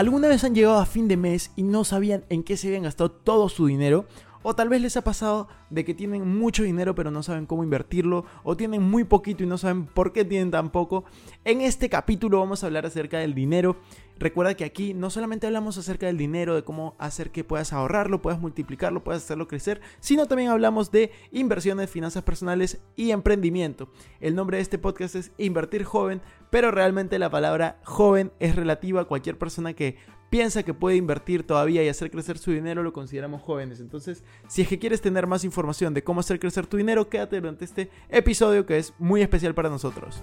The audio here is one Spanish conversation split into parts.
¿Alguna vez han llegado a fin de mes y no sabían en qué se habían gastado todo su dinero? O tal vez les ha pasado de que tienen mucho dinero pero no saben cómo invertirlo, o tienen muy poquito y no saben por qué tienen tan poco. En este capítulo vamos a hablar acerca del dinero. Recuerda que aquí no solamente hablamos acerca del dinero, de cómo hacer que puedas ahorrarlo, puedas multiplicarlo, puedas hacerlo crecer, sino también hablamos de inversiones, finanzas personales y emprendimiento. El nombre de este podcast es Invertir Joven, pero realmente la palabra joven es relativa a cualquier persona que piensa que puede invertir todavía y hacer crecer su dinero, lo consideramos jóvenes. Entonces, si es que quieres tener más información de cómo hacer crecer tu dinero, quédate durante este episodio que es muy especial para nosotros.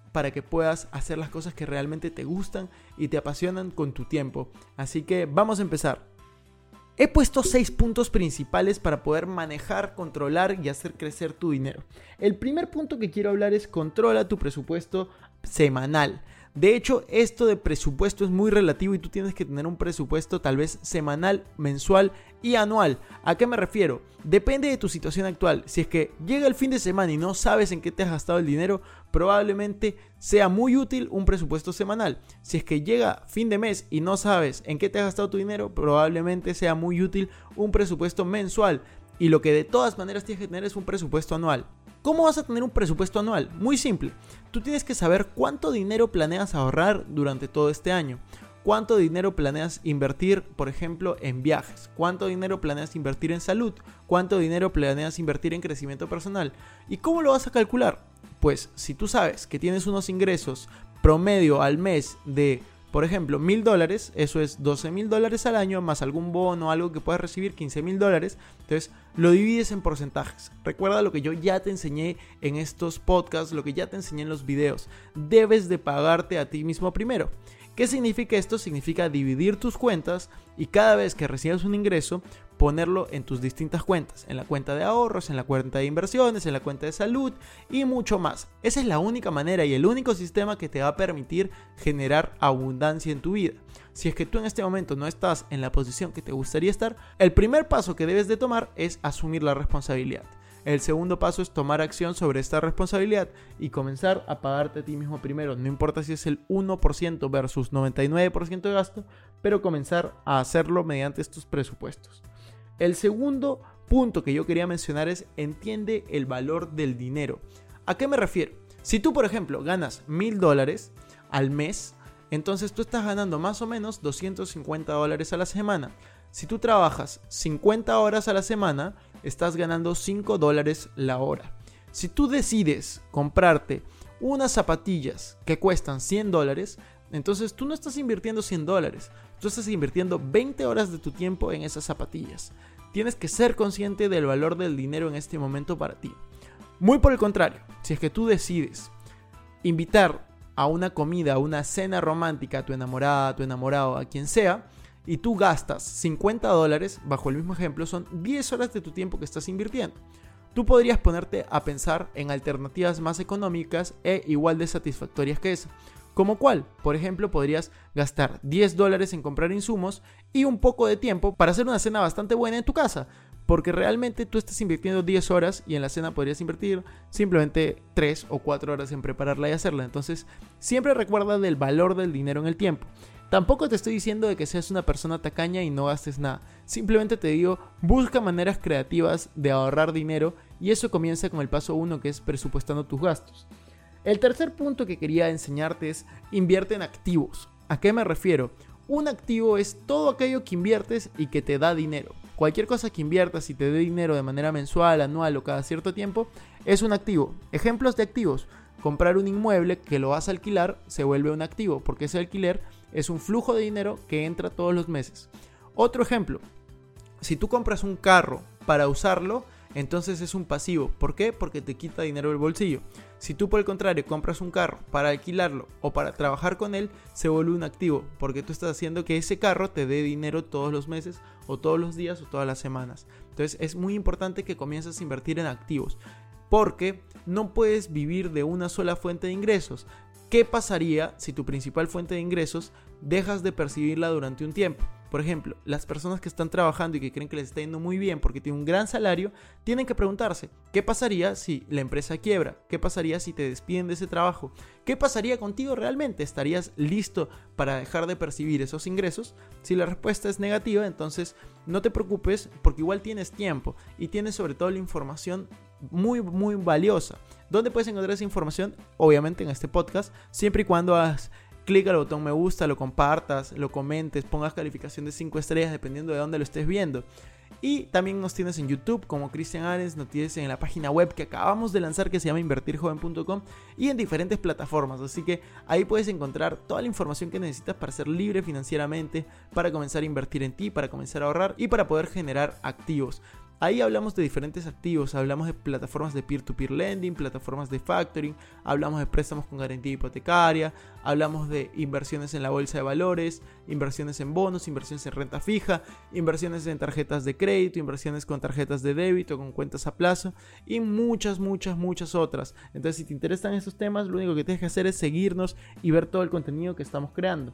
para que puedas hacer las cosas que realmente te gustan y te apasionan con tu tiempo. Así que vamos a empezar. He puesto seis puntos principales para poder manejar, controlar y hacer crecer tu dinero. El primer punto que quiero hablar es controla tu presupuesto semanal. De hecho, esto de presupuesto es muy relativo y tú tienes que tener un presupuesto tal vez semanal, mensual y anual. ¿A qué me refiero? Depende de tu situación actual. Si es que llega el fin de semana y no sabes en qué te has gastado el dinero, probablemente sea muy útil un presupuesto semanal. Si es que llega fin de mes y no sabes en qué te has gastado tu dinero, probablemente sea muy útil un presupuesto mensual. Y lo que de todas maneras tienes que tener es un presupuesto anual. ¿Cómo vas a tener un presupuesto anual? Muy simple. Tú tienes que saber cuánto dinero planeas ahorrar durante todo este año. ¿Cuánto dinero planeas invertir, por ejemplo, en viajes? ¿Cuánto dinero planeas invertir en salud? ¿Cuánto dinero planeas invertir en crecimiento personal? ¿Y cómo lo vas a calcular? Pues si tú sabes que tienes unos ingresos promedio al mes de, por ejemplo, mil dólares, eso es 12 mil dólares al año, más algún bono, algo que puedas recibir, 15 mil dólares, entonces lo divides en porcentajes. Recuerda lo que yo ya te enseñé en estos podcasts, lo que ya te enseñé en los videos. Debes de pagarte a ti mismo primero. ¿Qué significa esto? Significa dividir tus cuentas y cada vez que recibas un ingreso, ponerlo en tus distintas cuentas, en la cuenta de ahorros, en la cuenta de inversiones, en la cuenta de salud y mucho más. Esa es la única manera y el único sistema que te va a permitir generar abundancia en tu vida. Si es que tú en este momento no estás en la posición que te gustaría estar, el primer paso que debes de tomar es asumir la responsabilidad. El segundo paso es tomar acción sobre esta responsabilidad y comenzar a pagarte a ti mismo primero. No importa si es el 1% versus 99% de gasto, pero comenzar a hacerlo mediante estos presupuestos. El segundo punto que yo quería mencionar es entiende el valor del dinero. ¿A qué me refiero? Si tú, por ejemplo, ganas mil dólares al mes, entonces tú estás ganando más o menos 250 dólares a la semana. Si tú trabajas 50 horas a la semana, estás ganando 5 dólares la hora. Si tú decides comprarte unas zapatillas que cuestan 100 dólares, entonces tú no estás invirtiendo 100 dólares, tú estás invirtiendo 20 horas de tu tiempo en esas zapatillas. Tienes que ser consciente del valor del dinero en este momento para ti. Muy por el contrario, si es que tú decides invitar a una comida, a una cena romántica a tu enamorada, a tu enamorado, a quien sea, y tú gastas 50 dólares, bajo el mismo ejemplo, son 10 horas de tu tiempo que estás invirtiendo. Tú podrías ponerte a pensar en alternativas más económicas e igual de satisfactorias que esa. Como cuál, por ejemplo, podrías gastar 10 dólares en comprar insumos y un poco de tiempo para hacer una cena bastante buena en tu casa. porque realmente tú estás invirtiendo 10 horas y en la cena podrías invertir simplemente 3 o 4 horas en prepararla y hacerla. Entonces, siempre recuerda del valor del dinero en el tiempo. Tampoco te estoy diciendo de que seas una persona tacaña y no gastes nada. Simplemente te digo, busca maneras creativas de ahorrar dinero y eso comienza con el paso 1 que es presupuestando tus gastos. El tercer punto que quería enseñarte es invierte en activos. ¿A qué me refiero? Un activo es todo aquello que inviertes y que te da dinero. Cualquier cosa que inviertas y te dé dinero de manera mensual, anual o cada cierto tiempo es un activo. Ejemplos de activos. Comprar un inmueble que lo vas a alquilar se vuelve un activo porque ese alquiler es un flujo de dinero que entra todos los meses. Otro ejemplo. Si tú compras un carro para usarlo, entonces es un pasivo. ¿Por qué? Porque te quita dinero del bolsillo. Si tú por el contrario compras un carro para alquilarlo o para trabajar con él, se vuelve un activo, porque tú estás haciendo que ese carro te dé dinero todos los meses o todos los días o todas las semanas. Entonces es muy importante que comiences a invertir en activos, porque no puedes vivir de una sola fuente de ingresos. ¿Qué pasaría si tu principal fuente de ingresos dejas de percibirla durante un tiempo? Por ejemplo, las personas que están trabajando y que creen que les está yendo muy bien porque tienen un gran salario, tienen que preguntarse, ¿qué pasaría si la empresa quiebra? ¿Qué pasaría si te despiden de ese trabajo? ¿Qué pasaría contigo realmente? ¿Estarías listo para dejar de percibir esos ingresos? Si la respuesta es negativa, entonces no te preocupes porque igual tienes tiempo y tienes sobre todo la información muy muy valiosa. ¿Dónde puedes encontrar esa información? Obviamente en este podcast, siempre y cuando hagas clic al botón me gusta, lo compartas, lo comentes, pongas calificación de 5 estrellas dependiendo de dónde lo estés viendo. Y también nos tienes en YouTube como Cristian Arens, nos tienes en la página web que acabamos de lanzar que se llama invertirjoven.com y en diferentes plataformas. Así que ahí puedes encontrar toda la información que necesitas para ser libre financieramente, para comenzar a invertir en ti, para comenzar a ahorrar y para poder generar activos. Ahí hablamos de diferentes activos, hablamos de plataformas de peer-to-peer lending, plataformas de factoring, hablamos de préstamos con garantía hipotecaria, hablamos de inversiones en la bolsa de valores, inversiones en bonos, inversiones en renta fija, inversiones en tarjetas de crédito, inversiones con tarjetas de débito, con cuentas a plazo y muchas, muchas, muchas otras. Entonces, si te interesan estos temas, lo único que tienes que hacer es seguirnos y ver todo el contenido que estamos creando.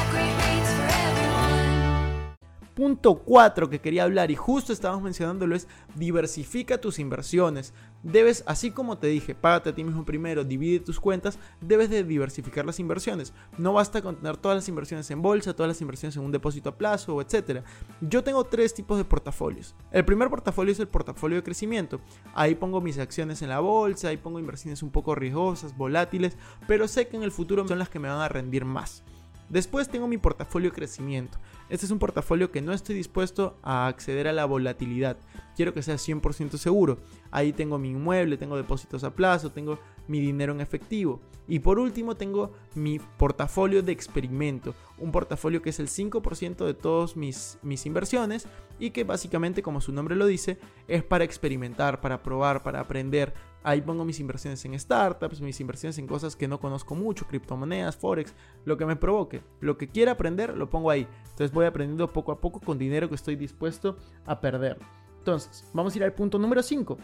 Punto 4 que quería hablar y justo estábamos mencionándolo es diversifica tus inversiones. Debes, así como te dije, págate a ti mismo primero, divide tus cuentas, debes de diversificar las inversiones. No basta con tener todas las inversiones en bolsa, todas las inversiones en un depósito a plazo, etc. Yo tengo tres tipos de portafolios. El primer portafolio es el portafolio de crecimiento. Ahí pongo mis acciones en la bolsa, ahí pongo inversiones un poco riesgosas, volátiles, pero sé que en el futuro son las que me van a rendir más. Después tengo mi portafolio de crecimiento. Este es un portafolio que no estoy dispuesto a acceder a la volatilidad. Quiero que sea 100% seguro. Ahí tengo mi inmueble, tengo depósitos a plazo, tengo mi dinero en efectivo. Y por último tengo mi portafolio de experimento. Un portafolio que es el 5% de todas mis, mis inversiones y que básicamente, como su nombre lo dice, es para experimentar, para probar, para aprender. Ahí pongo mis inversiones en startups, mis inversiones en cosas que no conozco mucho, criptomonedas, forex, lo que me provoque. Lo que quiera aprender, lo pongo ahí. Entonces voy aprendiendo poco a poco con dinero que estoy dispuesto a perder. Entonces, vamos a ir al punto número 5.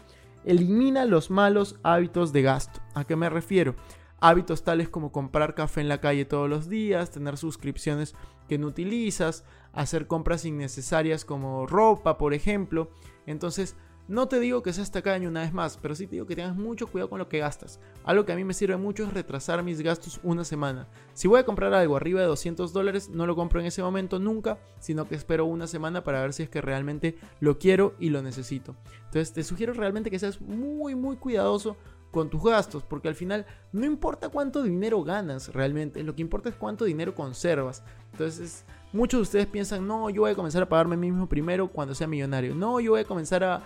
Elimina los malos hábitos de gasto. ¿A qué me refiero? Hábitos tales como comprar café en la calle todos los días, tener suscripciones que no utilizas, hacer compras innecesarias como ropa, por ejemplo. Entonces, no te digo que seas tacaño una vez más, pero sí te digo que tengas mucho cuidado con lo que gastas. Algo que a mí me sirve mucho es retrasar mis gastos una semana. Si voy a comprar algo arriba de 200 dólares, no lo compro en ese momento nunca, sino que espero una semana para ver si es que realmente lo quiero y lo necesito. Entonces te sugiero realmente que seas muy muy cuidadoso con tus gastos, porque al final no importa cuánto dinero ganas realmente, lo que importa es cuánto dinero conservas. Entonces, muchos de ustedes piensan, no, yo voy a comenzar a pagarme mismo primero cuando sea millonario, no, yo voy a comenzar a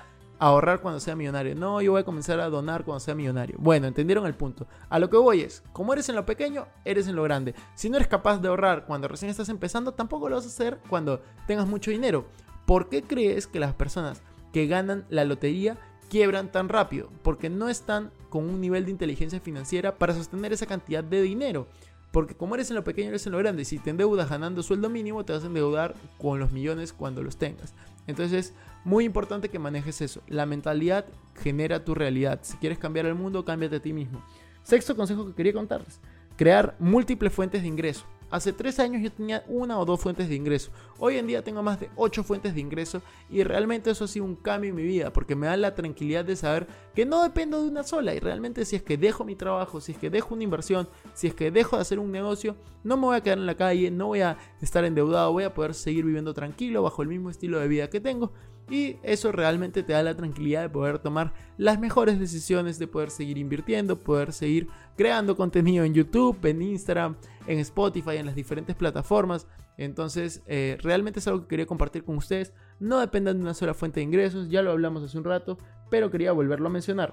ahorrar cuando sea millonario. No, yo voy a comenzar a donar cuando sea millonario. Bueno, entendieron el punto. A lo que voy es, como eres en lo pequeño, eres en lo grande. Si no eres capaz de ahorrar cuando recién estás empezando, tampoco lo vas a hacer cuando tengas mucho dinero. ¿Por qué crees que las personas que ganan la lotería quiebran tan rápido, porque no están con un nivel de inteligencia financiera para sostener esa cantidad de dinero. Porque como eres en lo pequeño, eres en lo grande. Si te endeudas ganando sueldo mínimo, te vas a endeudar con los millones cuando los tengas. Entonces es muy importante que manejes eso. La mentalidad genera tu realidad. Si quieres cambiar el mundo, cámbiate a ti mismo. Sexto consejo que quería contarles. Crear múltiples fuentes de ingreso. Hace tres años yo tenía una o dos fuentes de ingreso. Hoy en día tengo más de ocho fuentes de ingreso y realmente eso ha sido un cambio en mi vida porque me da la tranquilidad de saber que no dependo de una sola y realmente si es que dejo mi trabajo, si es que dejo una inversión, si es que dejo de hacer un negocio, no me voy a quedar en la calle, no voy a estar endeudado, voy a poder seguir viviendo tranquilo bajo el mismo estilo de vida que tengo y eso realmente te da la tranquilidad de poder tomar las mejores decisiones, de poder seguir invirtiendo, poder seguir creando contenido en YouTube, en Instagram, en Spotify, en las diferentes plataformas. Entonces, eh, realmente es algo que quería compartir con ustedes. No dependan de una sola fuente de ingresos, ya lo hablamos hace un rato, pero quería volverlo a mencionar.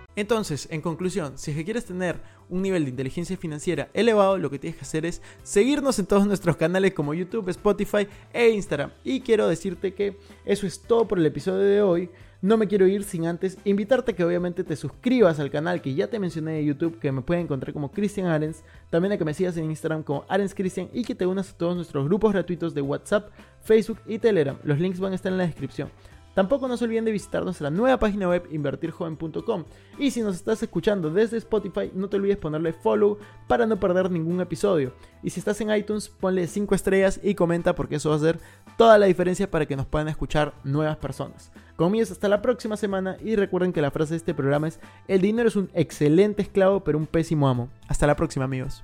Entonces, en conclusión, si es que quieres tener un nivel de inteligencia financiera elevado, lo que tienes que hacer es seguirnos en todos nuestros canales como YouTube, Spotify e Instagram. Y quiero decirte que eso es todo por el episodio de hoy. No me quiero ir sin antes invitarte a que obviamente te suscribas al canal que ya te mencioné de YouTube, que me pueden encontrar como Cristian Arens, también a que me sigas en Instagram como Arens Cristian y que te unas a todos nuestros grupos gratuitos de WhatsApp, Facebook y Telegram. Los links van a estar en la descripción. Tampoco no se olviden de visitar nuestra nueva página web invertirjoven.com. Y si nos estás escuchando desde Spotify, no te olvides ponerle follow para no perder ningún episodio. Y si estás en iTunes, ponle 5 estrellas y comenta porque eso va a hacer toda la diferencia para que nos puedan escuchar nuevas personas. Conmigo hasta la próxima semana y recuerden que la frase de este programa es, el dinero es un excelente esclavo pero un pésimo amo. Hasta la próxima amigos.